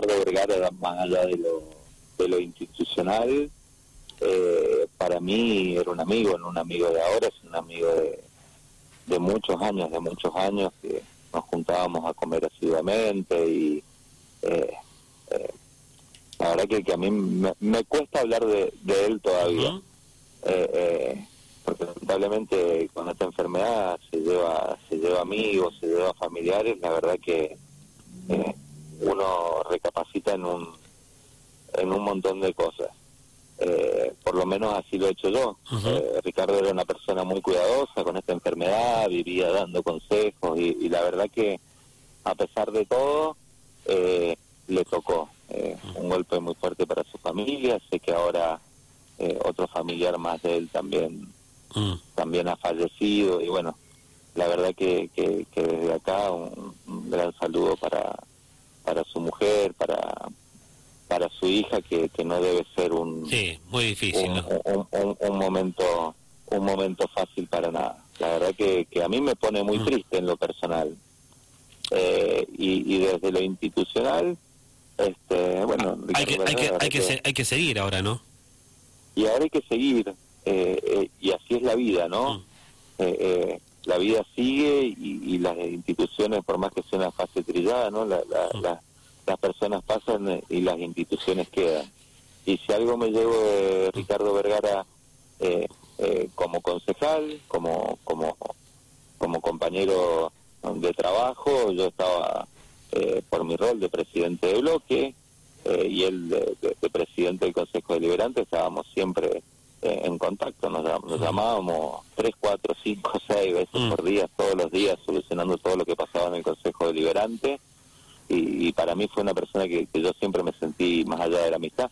Ricardo Vergara, más allá de lo, de lo institucional, eh, para mí era un amigo, no un amigo de ahora, es un amigo de, de muchos años, de muchos años que nos juntábamos a comer asiduamente y eh, eh, la verdad que, que a mí me, cuesta hablar de, él todavía. porque lamentablemente con esta enfermedad se lleva se lleva amigos, se lleva familiares, la verdad que uno recapacita en un en un montón de cosas. Eh, por lo menos así lo he hecho yo. Eh, Ricardo era una persona muy cuidadosa con esta enfermedad, vivía dando consejos y, la verdad que a pesar de todo eh, le tocó un golpe muy fuerte para su familia. Sé que ahora otro familiar más de él también también ha fallecido y bueno, la verdad que, que, desde acá un, un gran saludo para su mujer, para para su hija que, que no debe ser un muy difícil un, momento un momento fácil para nada. La verdad que, que a mí me pone muy mm. triste en lo personal. Eh, y, desde lo institucional este bueno hay que, hay que, hay que, hay que seguir ahora no y ahora hay que seguir eh, eh, y así es la vida no mm. la vida sigue y, las instituciones por más que sea una fase trillada no la, la mm las personas pasan eh, y las instituciones quedan. Y si algo me llevo de Ricardo Vergara eh, eh, como concejal, como, como, como compañero de trabajo, yo estaba por mi rol de presidente de bloque y él de, presidente del Consejo Deliberante, estábamos siempre en contacto, nos, nos, llamábamos tres, cuatro, cinco, seis veces mm. por día, todos los días, solucionando todo lo que pasaba en el Consejo Deliberante y, para mí fue una persona que, yo siempre me sentí, más allá de la amistad,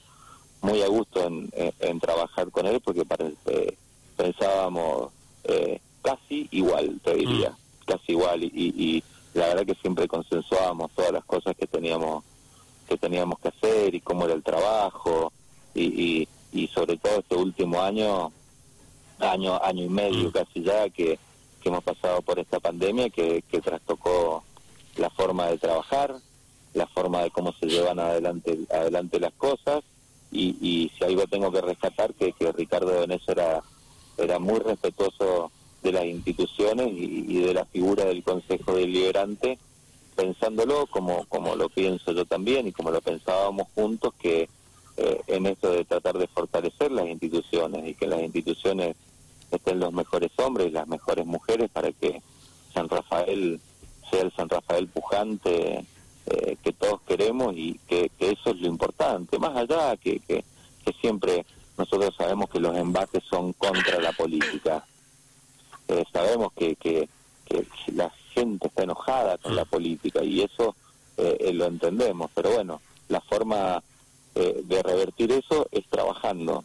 muy a gusto en, trabajar con él porque eh, pensábamos eh, casi igual, te diría, mm. casi igual y, la verdad que siempre consensuábamos todas las cosas que teníamos que teníamos que hacer y cómo era el trabajo y, y, sobre todo este último año, año año y medio mm. casi ya que, que hemos pasado por esta pandemia que, que trastocó la forma de trabajar, la forma de cómo se llevan adelante adelante las cosas. Y, y si algo tengo que rescatar que, que Ricardo Benes era era muy respetuoso de las instituciones y, de la figura del Consejo Deliberante pensándolo como como lo pienso yo también y como lo pensábamos juntos que eh, en esto de tratar de fortalecer las instituciones y que en las instituciones estén los mejores hombres y las mejores mujeres para que San Rafael sea el San Rafael pujante eh, que todos queremos y que, eso es lo importante, más allá que, que, siempre nosotros sabemos que los embates son contra la política, eh, sabemos que, que, que, la gente está enojada con la política y eso eh, lo entendemos, pero bueno, la forma de revertir eso es trabajando,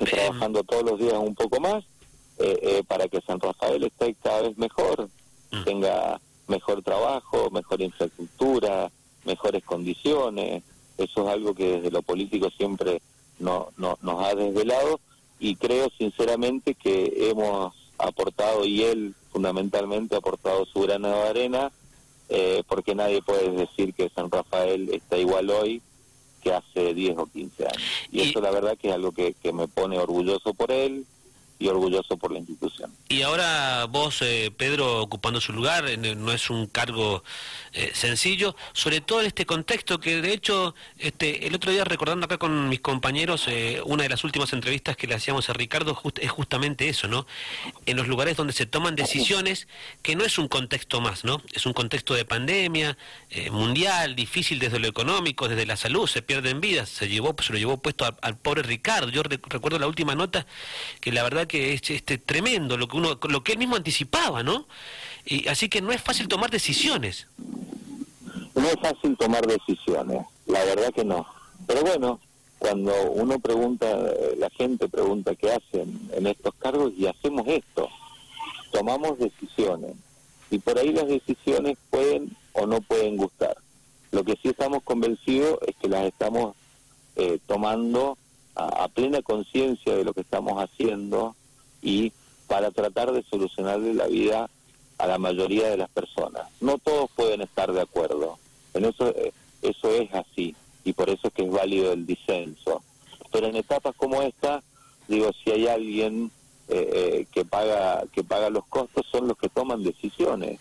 es trabajando todos los días un poco más para que San Rafael esté cada vez mejor, mm. tenga mejor trabajo, mejor infraestructura, mejores condiciones. Eso es algo que desde lo político siempre no, no, nos ha desvelado y creo sinceramente que hemos aportado y él fundamentalmente ha aportado su grano de arena eh, porque nadie puede decir que San Rafael está igual hoy que hace 10 o 15 años. Y, eso la verdad que es algo que, que me pone orgulloso por él, y orgulloso por la institución. Y ahora vos, eh, Pedro, ocupando su lugar, no es un cargo eh, sencillo, sobre todo en este contexto que de hecho, este, el otro día recordando acá con mis compañeros, eh, una de las últimas entrevistas que le hacíamos a Ricardo es justamente eso, ¿no? En los lugares donde se toman decisiones, que no es un contexto más, ¿no? Es un contexto de pandemia mundial, difícil desde lo económico, desde la salud, se pierden vidas, se llevó, se lo llevó puesto al pobre Ricardo. Yo recuerdo la última nota que la verdad que es este, tremendo lo que uno, lo que él mismo anticipaba, ¿no? Y, así que no es fácil tomar decisiones. No es fácil tomar decisiones, la verdad que no. Pero bueno, cuando uno pregunta, la gente pregunta qué hacen en estos cargos y hacemos esto, tomamos decisiones. Y por ahí las decisiones pueden o no pueden gustar. Lo que sí estamos convencidos es que las estamos eh, tomando a plena conciencia de lo que estamos haciendo y para tratar de solucionarle la vida a la mayoría de las personas. No todos pueden estar de acuerdo. En eso eh, eso es así y por eso es que es válido el disenso. Pero en etapas como esta, digo, si hay alguien eh, eh, que paga que paga los costos son los que toman decisiones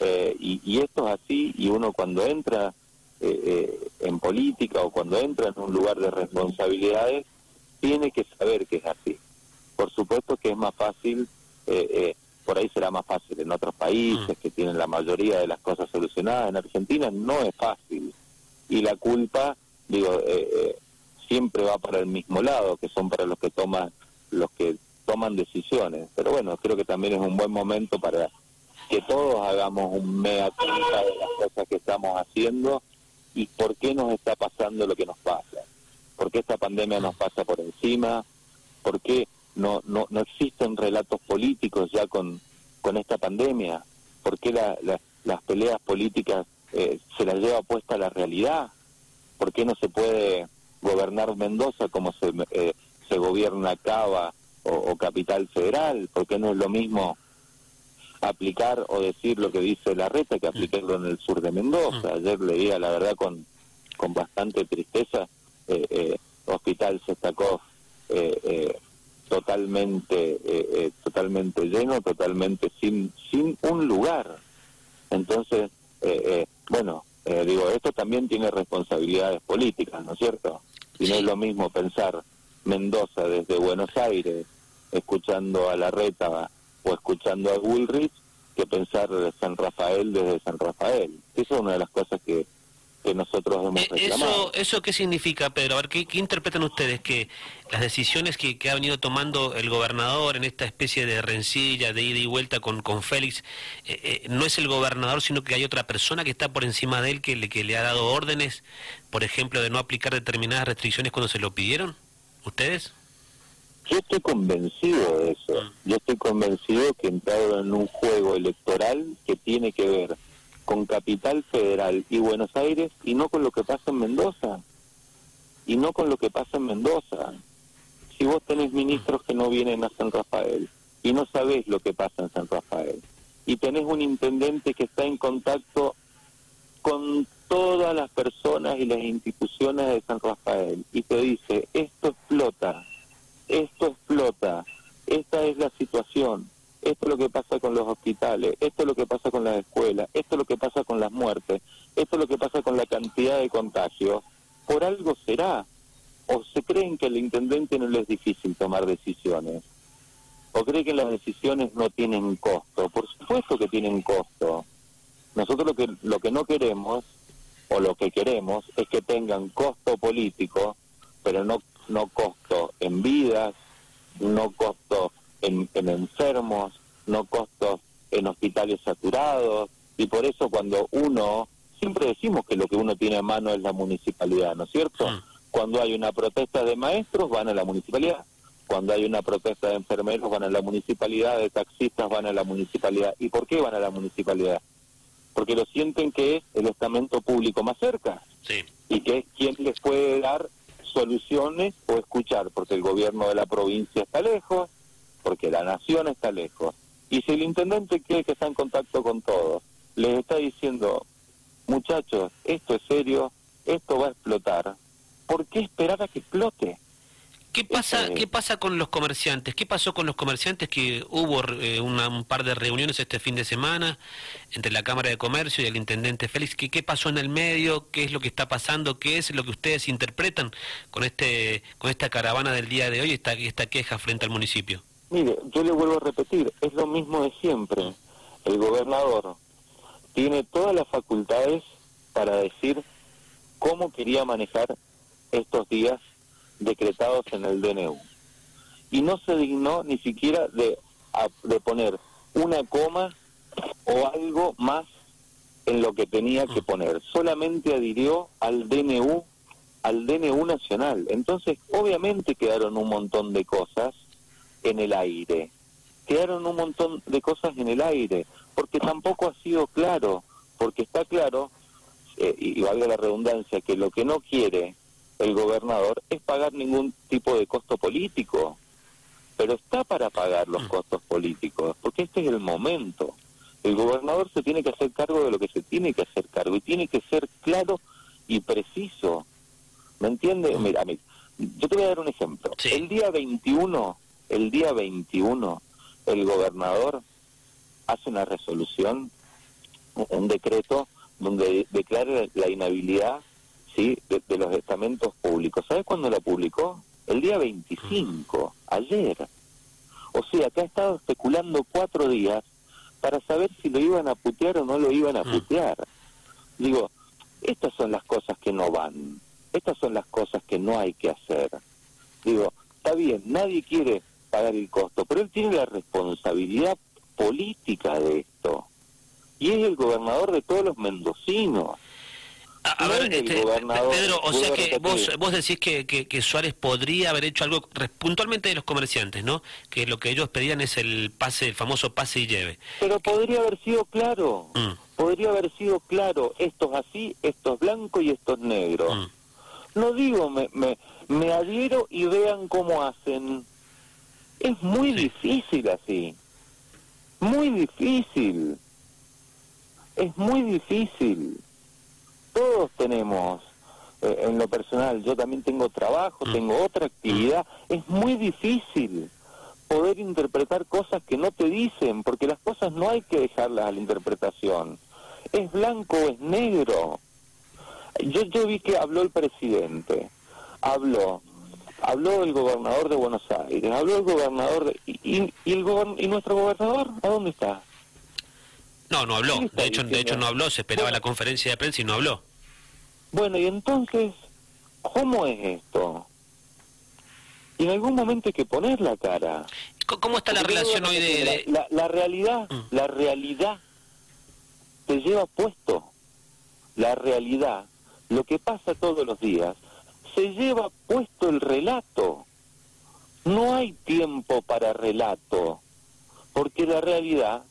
eh, y, y, esto es así y uno cuando entra en política o cuando entra en un lugar de responsabilidades tiene que saber que es así por supuesto que es más fácil por ahí será más fácil en otros países mm. que tienen la mayoría de las cosas solucionadas en Argentina no es fácil y la culpa digo siempre va para el mismo lado que son para los que toman los que toman decisiones. Pero bueno, creo que también es un buen momento para que todos hagamos un mea culpa de las cosas que estamos haciendo y por qué nos está pasando lo que nos pasa. ¿Por qué esta pandemia nos pasa por encima? ¿Por qué no, no, no existen relatos políticos ya con, con esta pandemia? ¿Por qué las peleas políticas eh, se las lleva puesta la realidad? ¿Por qué no se puede gobernar Mendoza como se, eh, se gobierna Cava o, Capital Federal, porque no es lo mismo aplicar o decir lo que dice la reta que aplicarlo en el sur de Mendoza. Mm. Ayer leía, la verdad, con, con bastante tristeza, eh, eh, Hospital Sestakov eh, eh, totalmente eh, totalmente lleno, totalmente sin sin un lugar. Entonces, bueno, digo, esto también tiene responsabilidades políticas, ¿no es cierto? Y no es lo mismo pensar Mendoza desde Buenos Aires escuchando a Larreta o escuchando a Bullrich que pensar San Rafael desde San Rafael. Esa es una de las cosas que, que nosotros hemos eh, reclamado. ¿Eso, ¿Eso qué significa, Pedro? A ver, ¿qué, interpretan ustedes? Que las decisiones que, que, ha venido tomando el gobernador en esta especie de rencilla, de ida y vuelta con, con Félix, eh, eh, no es el gobernador, sino que hay otra persona que está por encima de él que le, que le ha dado órdenes, por ejemplo, de no aplicar determinadas restricciones cuando se lo pidieron? ¿Ustedes? Yo estoy convencido de eso. Mm. Yo estoy convencido que entraron en un juego electoral que tiene que ver con Capital Federal y Buenos Aires y no con lo que pasa en Mendoza. Y no con lo que pasa en Mendoza. Si vos tenés ministros que no vienen a San Rafael y no sabés lo que pasa en San Rafael y tenés un intendente que está en contacto con todas las personas y las instituciones de San Rafael y te dice, esto explota, esto explota, esta es la situación, esto es lo que pasa con los hospitales, esto es lo que pasa con las escuelas, esto es lo que pasa con las muertes, esto es lo que pasa con la cantidad de contagios, por algo será. O se creen que al intendente no le es difícil tomar decisiones, o cree que las decisiones no tienen costo. Por supuesto que tienen costo. Nosotros lo que, lo que no queremos, o lo que queremos, es que tengan costo político, pero no no costo en vidas, no costo en, enfermos, no costo en hospitales saturados, y por eso cuando uno, siempre decimos que lo que uno tiene a mano es la municipalidad, ¿no es cierto? Cuando hay una protesta de maestros van a la municipalidad, cuando hay una protesta de enfermeros van a la municipalidad, de taxistas van a la municipalidad. ¿Y por qué van a la municipalidad? Porque lo sienten que es el estamento público más cerca y que es quien les puede dar soluciones o escuchar, porque el gobierno de la provincia está lejos, porque la nación está lejos. Y si el intendente quiere que está en contacto con todos, les está diciendo, muchachos, esto es serio, esto va a explotar, ¿por qué esperar a que explote? ¿Qué pasa, ¿Qué pasa con los comerciantes? ¿Qué pasó con los comerciantes que hubo eh, un par de reuniones este fin de semana entre la Cámara de Comercio y el Intendente Félix? ¿Qué, ¿Qué pasó en el medio? ¿Qué es lo que está pasando? ¿Qué es lo que ustedes interpretan con este con esta caravana del día de hoy, esta, esta queja frente al municipio? Mire, yo le vuelvo a repetir, es lo mismo de siempre. El gobernador tiene todas las facultades para decir cómo quería manejar estos días decretados en el DNU. Y no se dignó ni siquiera de, de poner una coma o algo más en lo que tenía que poner. Solamente adhirió al DNU, al DNU nacional. Entonces, obviamente quedaron un montón de cosas en el aire. Quedaron un montón de cosas en el aire, porque tampoco ha sido claro, porque está claro, eh, y valga la redundancia, que lo que no quiere el gobernador es pagar ningún tipo de costo político, pero está para pagar los mm. costos políticos, porque este es el momento. El gobernador se tiene que hacer cargo de lo que se tiene que hacer cargo y tiene que ser claro y preciso. ¿Me entiende? Mira, mira, yo te voy a dar un ejemplo. El día 21, el día 21, el gobernador hace una resolución, un decreto donde declara la inhabilidad ¿sí? de, los estamentos públicos. ¿Sabes cuándo la publicó? El día 25, ayer. O sea, que ha estado especulando cuatro días para saber si lo iban a putear o no lo iban a mm. putear. Digo, estas son las cosas que no van, estas son las cosas que no hay que hacer. Digo, está bien, nadie quiere pagar el costo, pero él tiene la responsabilidad política de esto. Y es el gobernador de todos los mendocinos. A, ver, este, Pedro, o sea que vos, vos decís que, que, Suárez podría haber hecho algo puntualmente de los comerciantes, ¿no? Que lo que ellos pedían es el pase, el famoso pase y lleve. Pero podría haber sido claro, mm. podría haber sido claro, esto es así, esto es blanco y esto es negro. Mm. No digo, me, me, me adhiero y vean cómo hacen. Es muy difícil así, muy difícil, es muy difícil. Todos tenemos, eh, en lo personal, yo también tengo trabajo, mm. tengo otra actividad, es muy difícil poder interpretar cosas que no te dicen, porque las cosas no hay que dejarlas a la interpretación. Es blanco o es negro. Yo, yo vi que habló el presidente, habló, habló el gobernador de Buenos Aires, habló el gobernador de, y, el y nuestro gobernador, ¿a dónde está? No, no habló. De hecho, de hecho no habló. Se esperaba la conferencia de prensa y no habló. Bueno, y entonces, ¿cómo es esto? Y en algún momento hay que poner la cara. ¿Cómo está la relación hoy de, La, realidad, mm. la realidad te lleva puesto. La realidad, lo que pasa todos los días, se lleva puesto el relato. No hay tiempo para relato, porque la realidad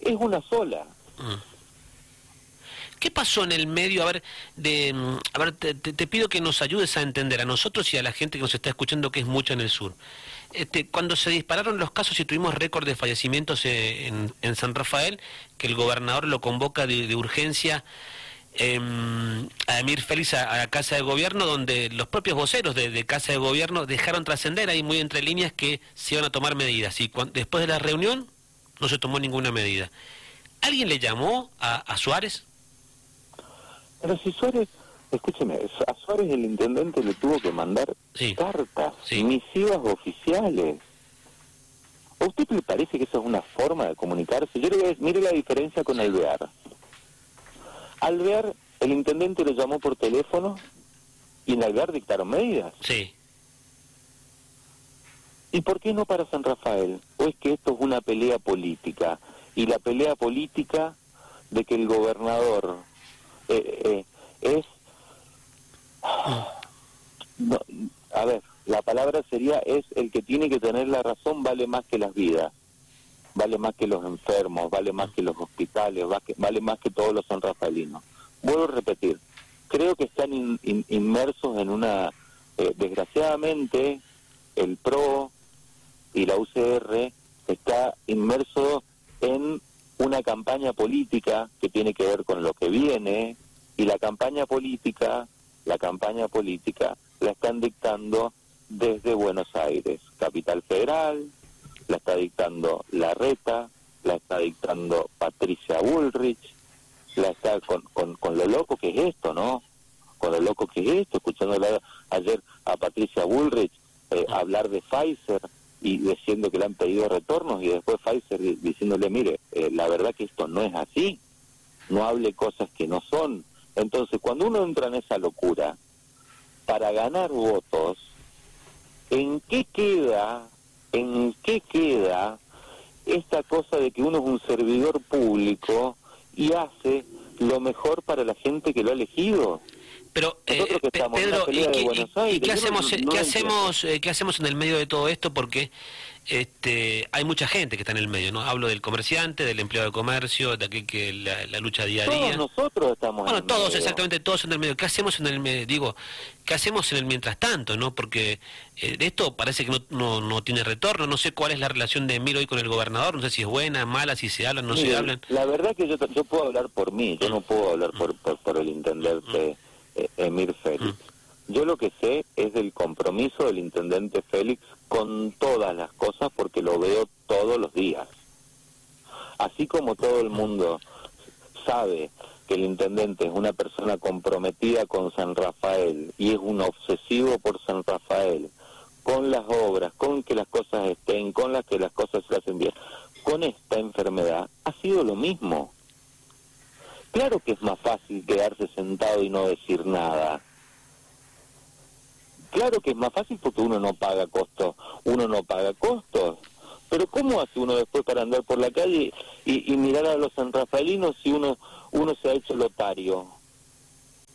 es una sola. Mm. ¿Qué pasó en el medio? A ver, de, mm, a ver te, pido que nos ayudes a entender a nosotros y a la gente que nos está escuchando, que es mucho en el sur. Este, cuando se dispararon los casos y tuvimos récord de fallecimientos eh, en, San Rafael, que el gobernador lo convoca de, urgencia em, a Emir Félix a, la Casa de Gobierno, donde los propios voceros de, Casa de Gobierno dejaron trascender ahí muy entre líneas que se iban a tomar medidas. Y después de la reunión no se tomó ninguna medida. ¿Alguien le llamó a, Suárez? Pero si Suárez, escúcheme, a Suárez el intendente le tuvo que mandar cartas, misivas oficiales. ¿A usted le parece que eso es una forma de comunicarse? Yo le voy a decir, mire la diferencia con Alvear. Alvear, el intendente lo llamó por teléfono y en Alvear dictaron medidas. Sí. ¿Y por qué no para San Rafael? ¿O es que esto es una pelea política? Y la pelea política de que el gobernador eh, eh, es... a ver, la palabra sería es el que tiene que tener la razón vale más que las vidas, vale más que los enfermos, vale más que los hospitales, vale más que todos los sanrafaelinos. Vuelvo a repetir, creo que están inmersos en una, eh, desgraciadamente, el PRO, y la UCR está inmerso en una campaña política que tiene que ver con lo que viene y la campaña política, la campaña política la están dictando desde Buenos Aires, capital federal, la está dictando La Reta, la está dictando Patricia Bullrich, la está con, con, lo loco que es esto, ¿no? Con lo loco que es esto, escuchando ayer a Patricia Bullrich eh, hablar de Pfizer, y diciendo que le han pedido retornos y después Pfizer diciéndole, mire, eh, la verdad que esto no es así, no hable cosas que no son. Entonces, cuando uno entra en esa locura, para ganar votos, ¿en qué queda, en qué queda esta cosa de que uno es un servidor público y hace lo mejor para la gente que lo ha elegido? Pero, eh, Pedro, ¿y, qué hacemos, qué, hacemos, eh, qué hacemos en el medio de todo esto? Porque este, hay mucha gente que está en el medio, ¿no? Hablo del comerciante, del empleado de comercio, de aquel que la, lucha día a día. Todos nosotros estamos bueno, todos, exactamente, todos en el medio. ¿Qué hacemos en el medio? Digo, ¿qué hacemos en el mientras tanto, no? Porque eh, esto parece que no, no, tiene retorno. No sé cuál es la relación de Emir hoy con el gobernador. No sé si es buena, mala, si se hablan, no se hablan. La verdad que yo, yo puedo hablar por mí, yo no puedo hablar por, por, el intendente eh, Emir Félix. Mm. Yo lo que sé es del compromiso del intendente Félix con todas las cosas porque lo veo todos los días. Así como todo el mundo sabe que el intendente es una persona comprometida con San Rafael y es un obsesivo por San Rafael, con las obras, con que las cosas estén, con las que las cosas se hacen bien, con esta enfermedad ha sido lo mismo. Claro que es más fácil quedarse sentado y no decir nada. Claro que es más fácil porque uno no paga costos, uno no paga costos. Pero ¿cómo hace uno después para andar por la calle y, mirar a los sanrafaelinos si uno, uno se ha hecho lotario?